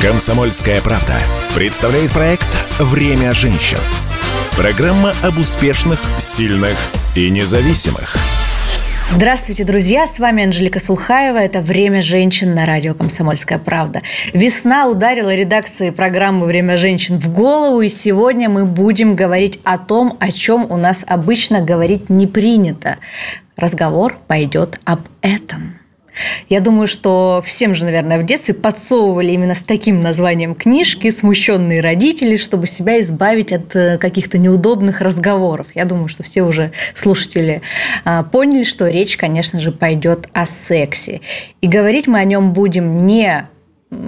Комсомольская правда представляет проект «Время женщин». Программа об успешных, сильных и независимых. Здравствуйте, друзья! С вами Анжелика Сулхаева. Это «Время женщин» на радио «Комсомольская правда». Весна ударила редакции программы «Время женщин» в голову, и сегодня мы будем говорить о том, о чем у нас обычно говорить не принято. Разговор пойдет об этом. Я думаю, что всем же, наверное, в детстве подсовывали именно с таким названием книжки смущенные родители, чтобы себя избавить от э, каких-то неудобных разговоров. Я думаю, что все уже слушатели а, поняли, что речь, конечно же, пойдет о сексе. И говорить мы о нем будем не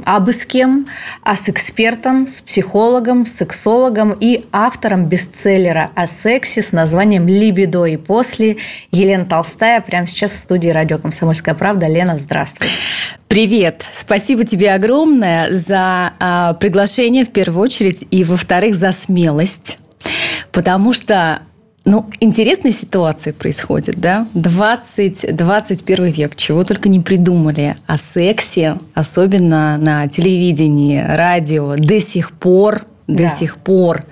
абы с кем, а с экспертом, с психологом, с сексологом и автором бестселлера о сексе с названием «Либидо и после» Елена Толстая прямо сейчас в студии радио «Комсомольская правда». Лена, здравствуй. Привет! Спасибо тебе огромное за э, приглашение в первую очередь и, во-вторых, за смелость. Потому что ну, интересные ситуации происходят, да? 20, 21 век, чего только не придумали о сексе, особенно на телевидении, радио, до сих пор, до да. сих пор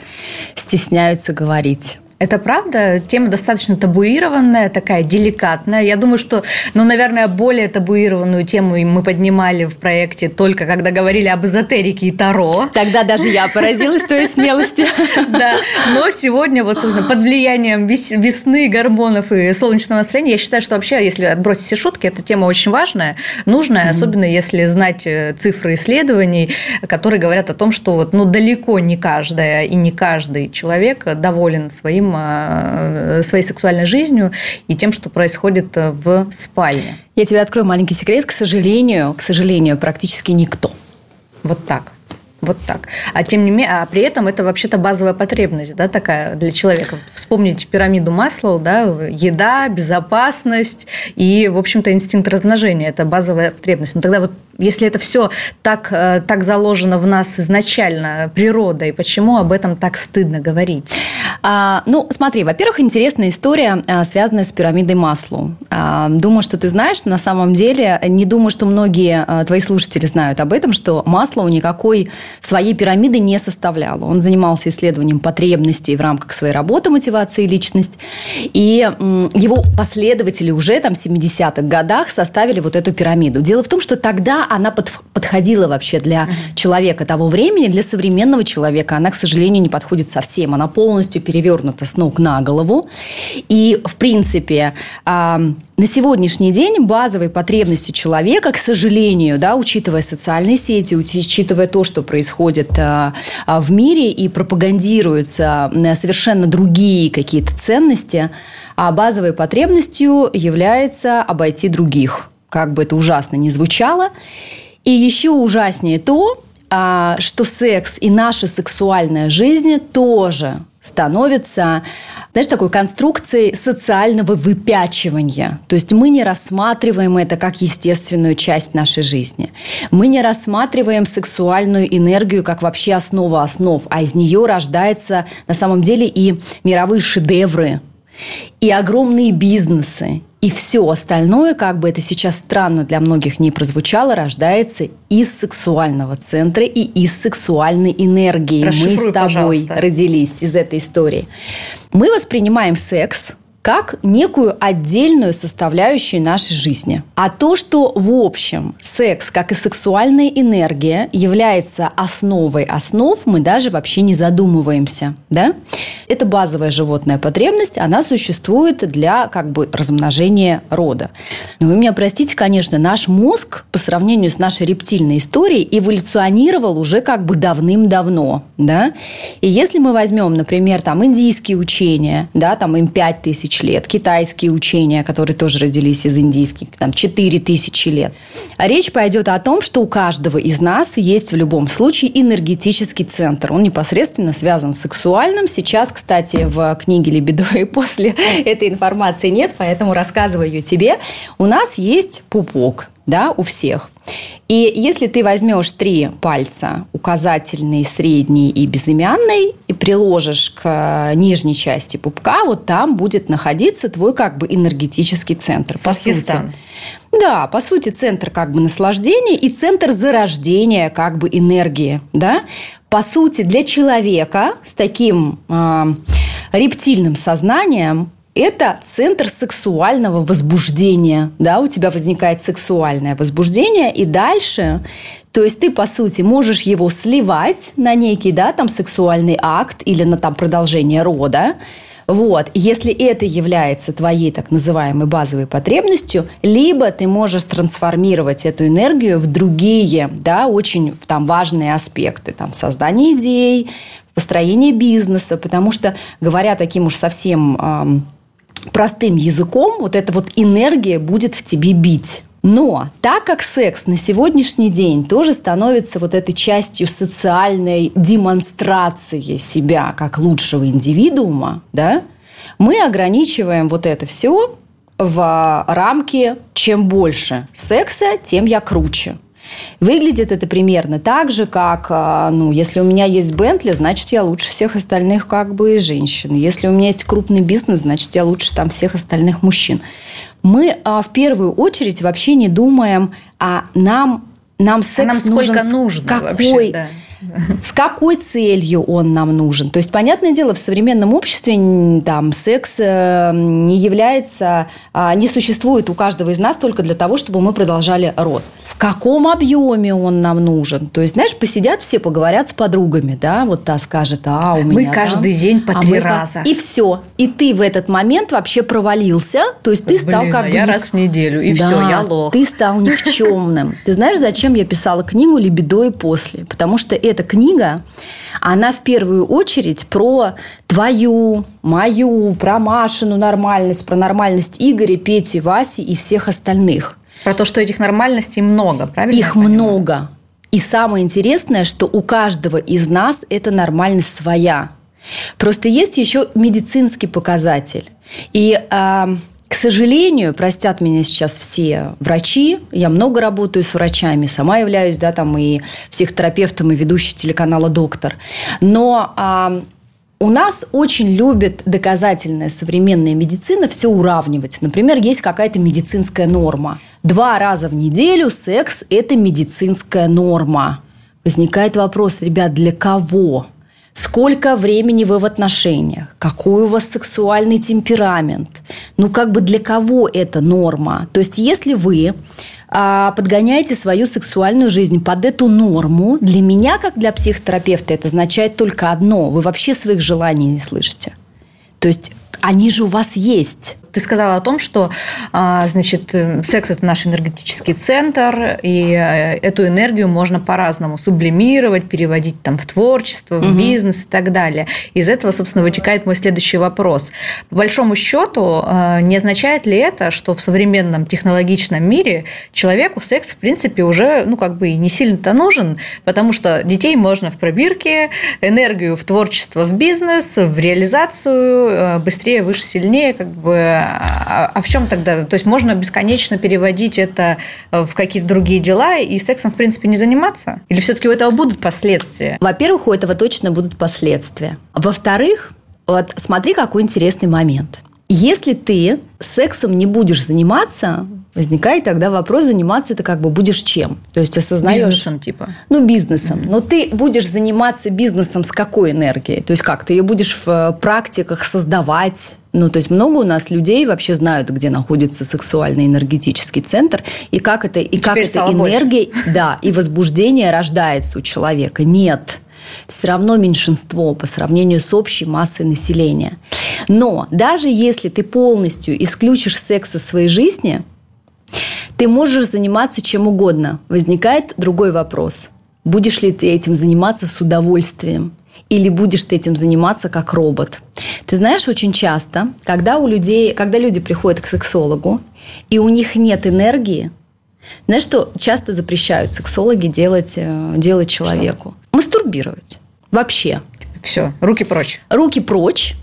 стесняются говорить. Это правда. Тема достаточно табуированная, такая деликатная. Я думаю, что, ну, наверное, более табуированную тему мы поднимали в проекте только когда говорили об эзотерике и Таро. Тогда даже я поразилась твоей смелости. Да. Но сегодня, вот, собственно, под влиянием весны, гормонов и солнечного настроения, я считаю, что вообще, если отбросить все шутки, эта тема очень важная, нужная, особенно если знать э, цифры исследований, которые говорят о том, что вот, ну, далеко не каждая и не каждый человек доволен своим своим, э, своей сексуальной жизнью и тем, что происходит э, в спальне. Я тебе открою маленький секрет. К сожалению, к сожалению, практически никто. Вот так. Вот так. А тем не менее, а при этом это вообще-то базовая потребность, да, такая для человека. Вспомните пирамиду масла, да, еда, безопасность и, в общем-то, инстинкт размножения – это базовая потребность. Но тогда вот если это все так, э, так заложено в нас изначально природой, почему об этом так стыдно говорить? А, ну, смотри, во-первых, интересная история, а, связанная с пирамидой Маслу. А, думаю, что ты знаешь, на самом деле, не думаю, что многие твои слушатели знают об этом, что Маслоу никакой своей пирамиды не составлял. Он занимался исследованием потребностей в рамках своей работы мотивации и личность. И его последователи уже там в 70-х годах составили вот эту пирамиду. Дело в том, что тогда она подходила вообще для человека того времени, для современного человека. Она, к сожалению, не подходит совсем. Она полностью перевернута с ног на голову. И, в принципе, на сегодняшний день базовой потребностью человека, к сожалению, да, учитывая социальные сети, учитывая то, что происходит а, а, в мире и пропагандируются совершенно другие какие-то ценности, а базовой потребностью является обойти других. Как бы это ужасно ни звучало. И еще ужаснее то, а, что секс и наша сексуальная жизнь тоже становится, знаешь, такой конструкцией социального выпячивания. То есть мы не рассматриваем это как естественную часть нашей жизни. Мы не рассматриваем сексуальную энергию как вообще основу основ, а из нее рождается на самом деле и мировые шедевры, и огромные бизнесы, и все остальное, как бы это сейчас странно для многих не прозвучало, рождается из сексуального центра и из сексуальной энергии. Мы с тобой пожалуйста. родились из этой истории. Мы воспринимаем секс как некую отдельную составляющую нашей жизни. А то, что в общем секс, как и сексуальная энергия, является основой основ, мы даже вообще не задумываемся. Да? Это базовая животная потребность, она существует для как бы размножения рода. Но вы меня простите, конечно, наш мозг по сравнению с нашей рептильной историей эволюционировал уже как бы давным-давно. Да? И если мы возьмем, например, там индийские учения, да, там им 5000 тысяч лет, китайские учения, которые тоже родились из индийских, там 4 тысячи лет. А речь пойдет о том, что у каждого из нас есть в любом случае энергетический центр. Он непосредственно связан с сексуальным. Сейчас, кстати, в книге и после этой информации нет, поэтому рассказываю ее тебе. У нас есть пупок, да, у всех. И если ты возьмешь три пальца, указательный, средний и безымянный, и приложишь к нижней части пупка, вот там будет находиться твой как бы энергетический центр. По сути. Да, по сути, центр как бы наслаждения и центр зарождения как бы энергии. Да? По сути, для человека с таким э, рептильным сознанием это центр сексуального возбуждения. Да, у тебя возникает сексуальное возбуждение, и дальше, то есть ты, по сути, можешь его сливать на некий, да, там, сексуальный акт или на там продолжение рода, вот. Если это является твоей так называемой базовой потребностью, либо ты можешь трансформировать эту энергию в другие, да, очень там важные аспекты, там, создание идей, построение бизнеса, потому что, говоря таким уж совсем простым языком, вот эта вот энергия будет в тебе бить. Но так как секс на сегодняшний день тоже становится вот этой частью социальной демонстрации себя как лучшего индивидуума, да, мы ограничиваем вот это все в рамки чем больше секса, тем я круче. Выглядит это примерно так же, как, а, ну, если у меня есть Бентли, значит, я лучше всех остальных как бы женщин. Если у меня есть крупный бизнес, значит, я лучше там всех остальных мужчин. Мы а, в первую очередь вообще не думаем, а нам, нам секс а нам нужен нужно какой, вообще, да с какой целью он нам нужен. То есть, понятное дело, в современном обществе там, секс э, не является, а, не существует у каждого из нас только для того, чтобы мы продолжали род. В каком объеме он нам нужен? То есть, знаешь, посидят все, поговорят с подругами, да, вот та скажет, а у меня Мы каждый там, день по а три раза. И все. И ты в этот момент вообще провалился, то есть ты стал Блин, как а бы... я раз в неделю, и Да, все, я лох. Ты стал никчемным. Ты знаешь, зачем я писала книгу «Либидо и после»? Потому что эта книга, она в первую очередь про твою, мою, про Машину нормальность, про нормальность Игоря, Пети, Васи и всех остальных. Про то, что этих нормальностей много, правильно? Их много. И самое интересное, что у каждого из нас эта нормальность своя. Просто есть еще медицинский показатель. И к сожалению, простят меня сейчас все врачи, я много работаю с врачами, сама являюсь, да, там и психотерапевтом, и ведущей телеканала «Доктор». Но а, у нас очень любит доказательная современная медицина все уравнивать. Например, есть какая-то медицинская норма. Два раза в неделю секс – это медицинская норма. Возникает вопрос, ребят, для кого? Сколько времени вы в отношениях? Какой у вас сексуальный темперамент? Ну, как бы для кого это норма? То есть, если вы а, подгоняете свою сексуальную жизнь под эту норму, для меня, как для психотерапевта, это означает только одно. Вы вообще своих желаний не слышите. То есть, они же у вас есть. Ты сказала о том, что а, значит, секс – это наш энергетический центр, и э, эту энергию можно по-разному сублимировать, переводить там, в творчество, в угу. бизнес и так далее. Из этого, собственно, вытекает мой следующий вопрос. По большому счету, э, не означает ли это, что в современном технологичном мире человеку секс, в принципе, уже ну, как бы и не сильно-то нужен, потому что детей можно в пробирке, энергию в творчество, в бизнес, в реализацию, э, быстрее, выше, сильнее, как бы а, а в чем тогда? То есть можно бесконечно переводить это в какие-то другие дела и сексом, в принципе, не заниматься? Или все-таки у этого будут последствия? Во-первых, у этого точно будут последствия. Во-вторых, вот смотри, какой интересный момент. Если ты сексом не будешь заниматься, возникает тогда вопрос, заниматься это как бы будешь чем? То есть осознаешь... Бизнесом типа? Ну, бизнесом. Mm-hmm. Но ты будешь заниматься бизнесом с какой энергией? То есть как? Ты ее будешь в э, практиках создавать? Ну, то есть много у нас людей вообще знают, где находится сексуальный энергетический центр, и как это, и как эта энергия, больше. да, и возбуждение рождается у человека. Нет все равно меньшинство по сравнению с общей массой населения. Но даже если ты полностью исключишь секс из своей жизни, ты можешь заниматься чем угодно. Возникает другой вопрос. Будешь ли ты этим заниматься с удовольствием? Или будешь ты этим заниматься как робот? Ты знаешь, очень часто, когда у людей, когда люди приходят к сексологу, и у них нет энергии, знаешь, что часто запрещают сексологи делать, э, делать человеку? Что? Мастурбировать. Вообще. Все, руки прочь. Руки прочь.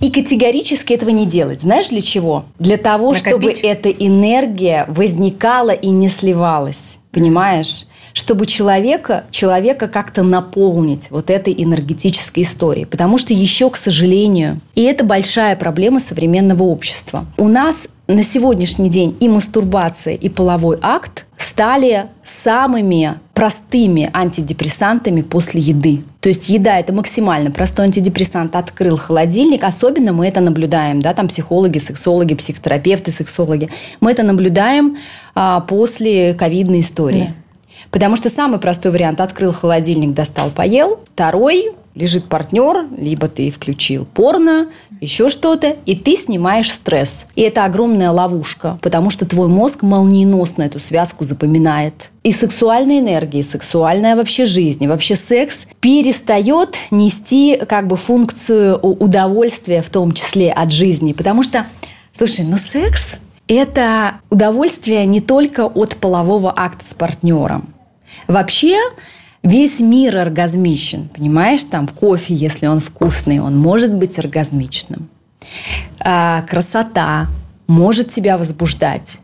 И категорически этого не делать. Знаешь для чего? Для того, Накопить. чтобы эта энергия возникала и не сливалась. Понимаешь? Чтобы человека, человека как-то наполнить вот этой энергетической историей. Потому что еще, к сожалению, и это большая проблема современного общества. У нас на сегодняшний день и мастурбация, и половой акт стали самыми простыми антидепрессантами после еды. То есть еда – это максимально простой антидепрессант. Открыл холодильник, особенно мы это наблюдаем, да, там психологи, сексологи, психотерапевты, сексологи. Мы это наблюдаем а, после ковидной истории. Да. Потому что самый простой вариант – открыл холодильник, достал, поел. Второй – лежит партнер, либо ты включил порно, еще что-то, и ты снимаешь стресс. И это огромная ловушка, потому что твой мозг молниеносно эту связку запоминает. И сексуальная энергия, и сексуальная вообще жизнь, и вообще секс перестает нести как бы функцию удовольствия в том числе от жизни. Потому что, слушай, ну секс – это удовольствие не только от полового акта с партнером. Вообще, Весь мир оргазмичен, понимаешь? Там кофе, если он вкусный, он может быть оргазмичным. А, красота может тебя возбуждать.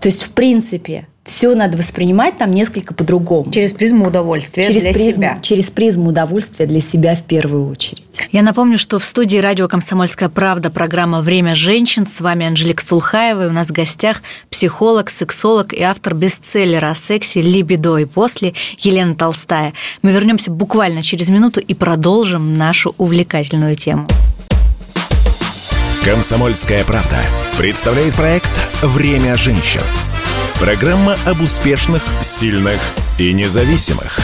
То есть, в принципе, все надо воспринимать там несколько по-другому. Через призму удовольствия через для призму, себя. Через призму удовольствия для себя в первую очередь. Я напомню, что в студии радио «Комсомольская правда» программа «Время женщин». С вами Анжелика Сулхаева. И у нас в гостях психолог, сексолог и автор бестселлера о сексе «Либидо» и «После» Елена Толстая. Мы вернемся буквально через минуту и продолжим нашу увлекательную тему. «Комсомольская правда» представляет проект «Время женщин» Программа об успешных, сильных и независимых.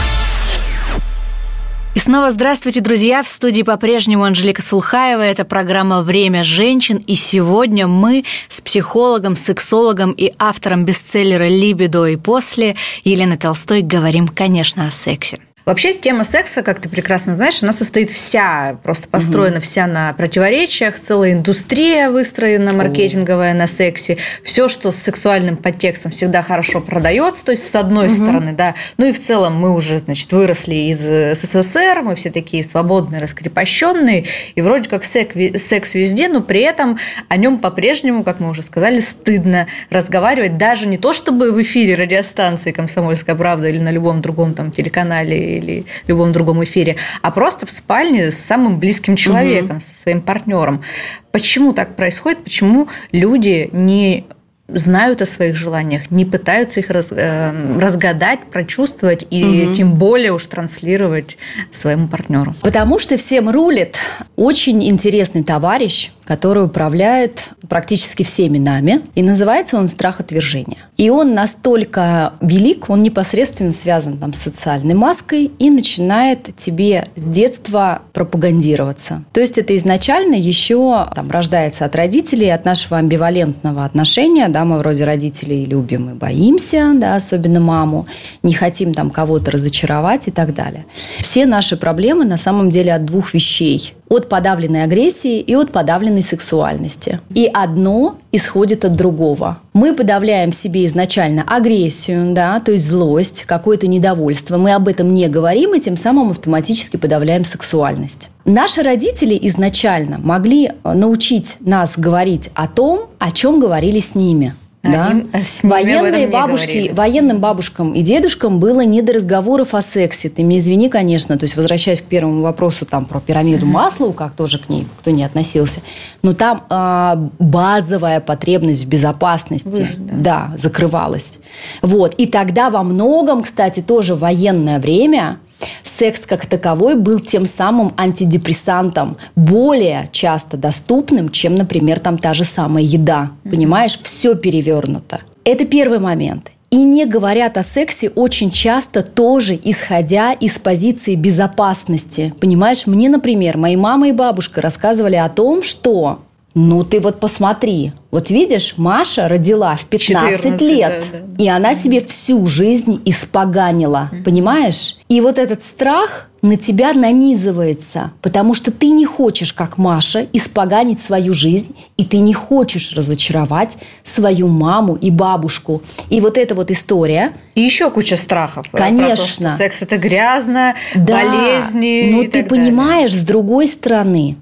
И снова здравствуйте, друзья! В студии по-прежнему Анжелика Сулхаева. Это программа «Время женщин». И сегодня мы с психологом, сексологом и автором бестселлера «Либидо и после» Еленой Толстой говорим, конечно, о сексе. Вообще тема секса, как ты прекрасно знаешь, она состоит вся, просто построена угу. вся на противоречиях, целая индустрия выстроена маркетинговая на сексе. Все, что с сексуальным подтекстом всегда хорошо продается, то есть с одной угу. стороны, да. Ну и в целом мы уже, значит, выросли из СССР, мы все такие свободные, раскрепощенные, и вроде как секс везде, но при этом о нем по-прежнему, как мы уже сказали, стыдно разговаривать, даже не то чтобы в эфире радиостанции «Комсомольская правда» или на любом другом там телеканале или любом другом эфире, а просто в спальне с самым близким человеком, угу. со своим партнером. Почему так происходит? Почему люди не знают о своих желаниях, не пытаются их раз, э, разгадать, прочувствовать и угу. тем более уж транслировать своему партнеру. Потому что всем рулит очень интересный товарищ, который управляет практически всеми нами, и называется он страх отвержения. И он настолько велик, он непосредственно связан там, с социальной маской и начинает тебе с детства пропагандироваться. То есть это изначально еще там, рождается от родителей, от нашего амбивалентного отношения, да, мы вроде родителей любим и боимся, да, особенно маму, не хотим там кого-то разочаровать и так далее. Все наши проблемы на самом деле от двух вещей от подавленной агрессии и от подавленной сексуальности. И одно исходит от другого. Мы подавляем в себе изначально агрессию, да, то есть злость, какое-то недовольство. Мы об этом не говорим, и тем самым автоматически подавляем сексуальность. Наши родители изначально могли научить нас говорить о том, о чем говорили с ними. Да? Им, э, Военные бабушки, военным бабушкам и дедушкам было не до разговоров о сексе. Ты мне извини, конечно, то есть возвращаясь к первому вопросу там про пирамиду Маслоу, как тоже к ней кто не относился, но там э, базовая потребность в безопасности, Выжить, да. да, закрывалась. Вот и тогда во многом, кстати, тоже военное время секс как таковой был тем самым антидепрессантом, более часто доступным, чем, например, там та же самая еда. Понимаешь, все перевернуто. Это первый момент. И не говорят о сексе очень часто тоже исходя из позиции безопасности. Понимаешь, мне, например, мои мама и бабушка рассказывали о том, что ну, ты вот посмотри. Вот видишь, Маша родила в 15 14, лет, да, да. и она себе всю жизнь испоганила. Mm-hmm. Понимаешь? И вот этот страх на тебя нанизывается, потому что ты не хочешь, как Маша, испоганить свою жизнь, и ты не хочешь разочаровать свою маму и бабушку. И вот эта вот история. И еще куча страхов. Конечно. Про то, что секс это грязно, да, болезни. Но ты понимаешь, далее. с другой стороны,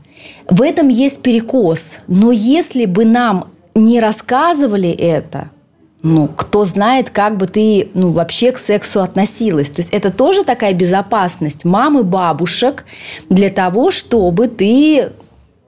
В этом есть перекос. Но если бы нам не рассказывали это, ну, кто знает, как бы ты, ну, вообще к сексу относилась. То есть это тоже такая безопасность мамы, бабушек для того, чтобы ты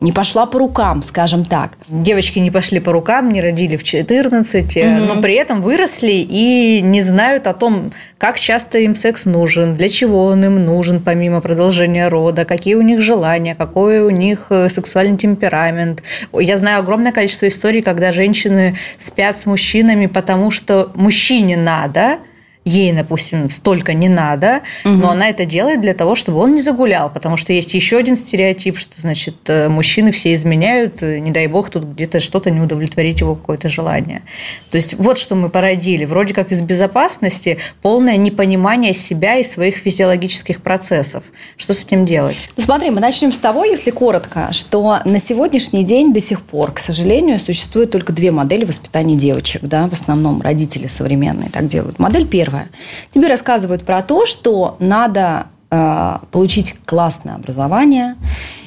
не пошла по рукам, скажем так. Девочки не пошли по рукам, не родили в 14, угу. но при этом выросли и не знают о том, как часто им секс нужен, для чего он им нужен, помимо продолжения рода, какие у них желания, какой у них э, сексуальный темперамент. Я знаю огромное количество историй, когда женщины спят с мужчинами, потому что мужчине надо – ей, допустим, столько не надо, угу. но она это делает для того, чтобы он не загулял, потому что есть еще один стереотип, что, значит, э, мужчины все изменяют, э, не дай бог, тут где-то что-то не удовлетворить его какое-то желание. То есть вот что мы породили. Вроде как из безопасности полное непонимание себя и своих физиологических процессов. Что с этим делать? Ну, смотри, мы начнем с того, если коротко, что на сегодняшний день до сих пор, к сожалению, существует только две модели воспитания девочек. Да? В основном родители современные так делают. Модель первая Первое. Тебе рассказывают про то, что надо э, получить классное образование,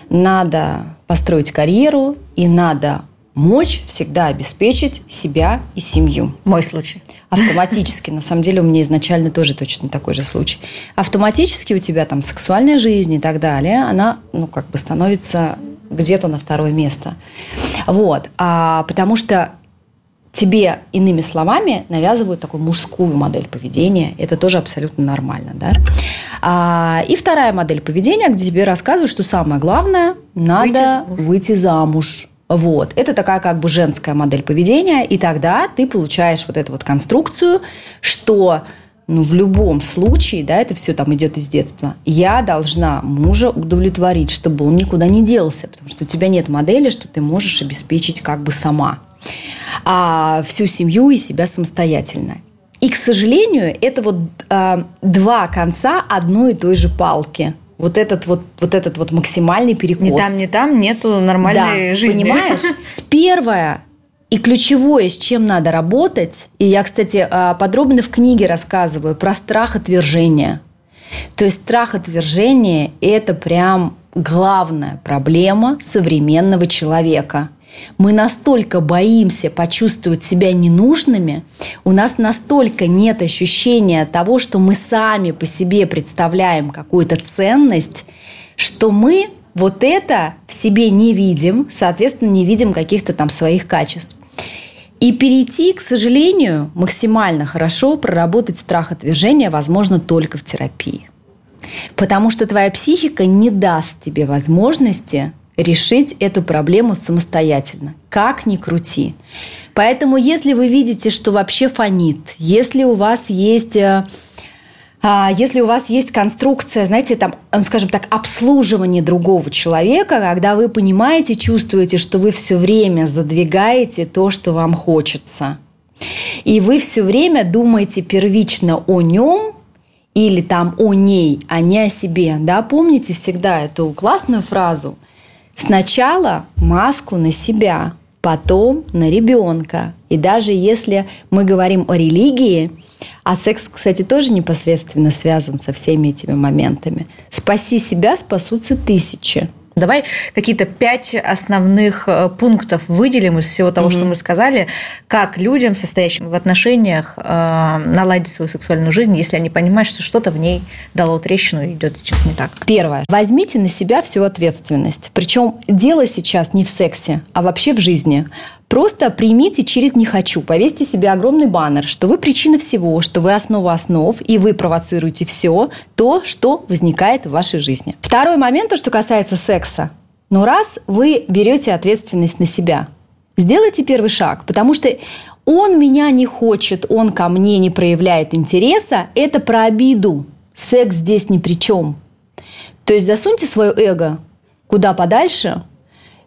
надо построить карьеру и надо мочь всегда обеспечить себя и семью. Мой случай. Автоматически. На самом деле у меня изначально тоже точно такой же случай. Автоматически у тебя там сексуальная жизнь и так далее, она, ну, как бы становится где-то на второе место. Вот. А, потому что тебе, иными словами, навязывают такую мужскую модель поведения. Это тоже абсолютно нормально. Да? А, и вторая модель поведения, где тебе рассказывают, что самое главное, надо выйти замуж. Выйти замуж. Вот. Это такая как бы женская модель поведения. И тогда ты получаешь вот эту вот конструкцию, что ну, в любом случае, да, это все там идет из детства, я должна мужа удовлетворить, чтобы он никуда не делся, потому что у тебя нет модели, что ты можешь обеспечить как бы сама а, всю семью и себя самостоятельно. И, к сожалению, это вот а, два конца одной и той же палки. Вот этот вот, вот этот вот максимальный перекос. Ни там, ни там нету нормальной да, жизни. Понимаешь? Первое и ключевое, с чем надо работать, и я, кстати, а, подробно в книге рассказываю про страх отвержения. То есть страх отвержения – это прям главная проблема современного человека – мы настолько боимся почувствовать себя ненужными, у нас настолько нет ощущения того, что мы сами по себе представляем какую-то ценность, что мы вот это в себе не видим, соответственно, не видим каких-то там своих качеств. И перейти, к сожалению, максимально хорошо проработать страх отвержения возможно только в терапии. Потому что твоя психика не даст тебе возможности решить эту проблему самостоятельно. Как ни крути. Поэтому, если вы видите, что вообще фонит, если у вас есть э, а, если у вас есть конструкция, знаете, там, ну, скажем так, обслуживание другого человека, когда вы понимаете, чувствуете, что вы все время задвигаете то, что вам хочется. И вы все время думаете первично о нем или там о ней, а не о себе. Да, помните всегда эту классную фразу – Сначала маску на себя, потом на ребенка. И даже если мы говорим о религии, а секс, кстати, тоже непосредственно связан со всеми этими моментами. Спаси себя, спасутся тысячи. Давай какие-то пять основных э, пунктов выделим из всего того, mm-hmm. что мы сказали, как людям, состоящим в отношениях, э, наладить свою сексуальную жизнь, если они понимают, что что-то в ней дало трещину и идет сейчас не так. Первое. Возьмите на себя всю ответственность. Причем дело сейчас не в сексе, а вообще в жизни. Просто примите через «не хочу». Повесьте себе огромный баннер, что вы причина всего, что вы основа основ, и вы провоцируете все то, что возникает в вашей жизни. Второй момент, то, что касается секса. Но раз вы берете ответственность на себя, сделайте первый шаг, потому что он меня не хочет, он ко мне не проявляет интереса, это про обиду. Секс здесь ни при чем. То есть засуньте свое эго куда подальше,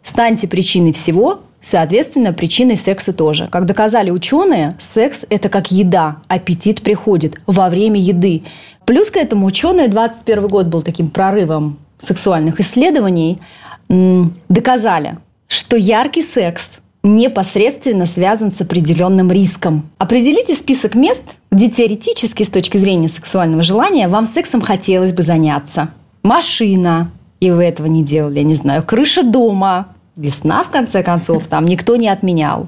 станьте причиной всего, Соответственно, причиной секса тоже. Как доказали ученые, секс – это как еда. Аппетит приходит во время еды. Плюс к этому ученые, 21 год был таким прорывом сексуальных исследований, доказали, что яркий секс непосредственно связан с определенным риском. Определите список мест, где теоретически с точки зрения сексуального желания вам сексом хотелось бы заняться. Машина, и вы этого не делали, я не знаю, крыша дома, весна, в конце концов, там никто не отменял.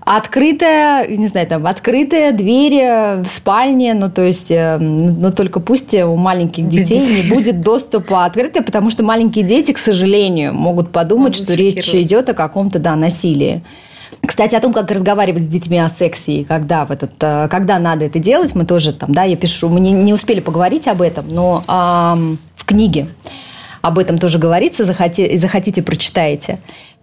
Открытая, не знаю, там, открытая дверь в спальне, ну, то есть, э, но только пусть у маленьких детей не будет доступа открытой, потому что маленькие дети, к сожалению, могут подумать, что речь идет о каком-то, да, насилии. Кстати, о том, как разговаривать с детьми о сексе и когда, в этот, э, когда надо это делать, мы тоже там, да, я пишу, мы не, не успели поговорить об этом, но эм, в книге об этом тоже говорится, захотите, захотите, прочитаете.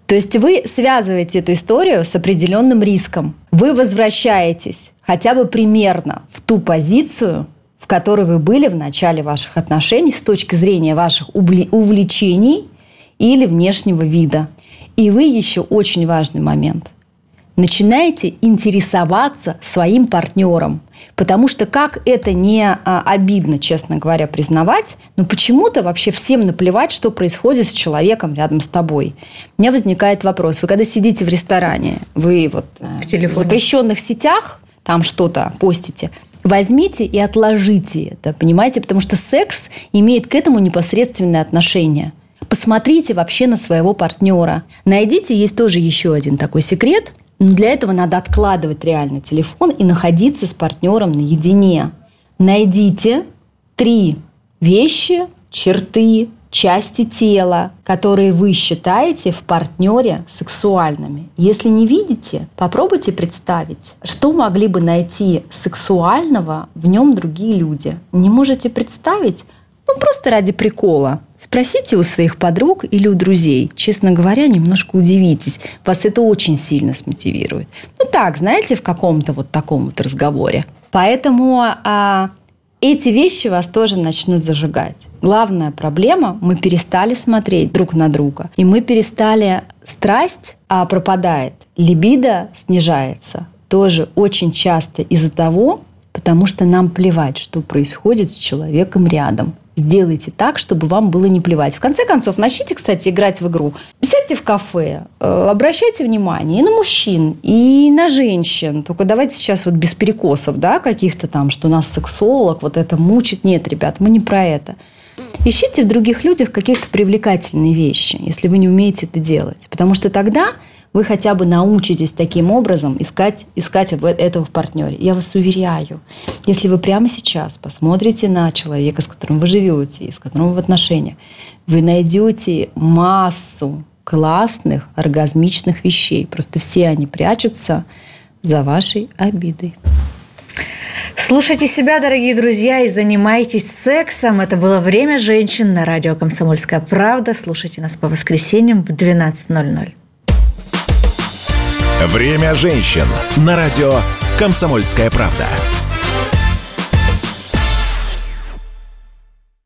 То есть вы связываете эту историю с определенным риском. Вы возвращаетесь хотя бы примерно в ту позицию, в которой вы были в начале ваших отношений с точки зрения ваших увлечений или внешнего вида. И вы еще очень важный момент – начинаете интересоваться своим партнером. Потому что как это не а, обидно, честно говоря, признавать, но почему-то вообще всем наплевать, что происходит с человеком рядом с тобой. У меня возникает вопрос. Вы когда сидите в ресторане, вы вот в, в запрещенных сетях там что-то постите, возьмите и отложите это, понимаете? Потому что секс имеет к этому непосредственное отношение. Посмотрите вообще на своего партнера. Найдите, есть тоже еще один такой секрет – но для этого надо откладывать реально телефон и находиться с партнером наедине. Найдите три вещи, черты, части тела, которые вы считаете в партнере сексуальными. Если не видите, попробуйте представить, что могли бы найти сексуального в нем другие люди. Не можете представить? Ну, просто ради прикола. Спросите у своих подруг или у друзей. Честно говоря, немножко удивитесь. Вас это очень сильно смотивирует. Ну так, знаете, в каком-то вот таком вот разговоре. Поэтому а, эти вещи вас тоже начнут зажигать. Главная проблема – мы перестали смотреть друг на друга. И мы перестали... Страсть а, пропадает, либидо снижается. Тоже очень часто из-за того, потому что нам плевать, что происходит с человеком рядом сделайте так, чтобы вам было не плевать. В конце концов, начните, кстати, играть в игру. Сядьте в кафе, э, обращайте внимание и на мужчин, и на женщин. Только давайте сейчас вот без перекосов, да, каких-то там, что нас сексолог, вот это мучит. Нет, ребят, мы не про это. Ищите в других людях какие-то привлекательные вещи, если вы не умеете это делать. Потому что тогда вы хотя бы научитесь таким образом искать, искать этого в партнере. Я вас уверяю, если вы прямо сейчас посмотрите на человека, с которым вы живете, и с которым вы в отношениях, вы найдете массу классных, оргазмичных вещей. Просто все они прячутся за вашей обидой. Слушайте себя, дорогие друзья, и занимайтесь сексом. Это было «Время женщин» на радио «Комсомольская правда». Слушайте нас по воскресеньям в 12.00. Время женщин на радио «Комсомольская правда».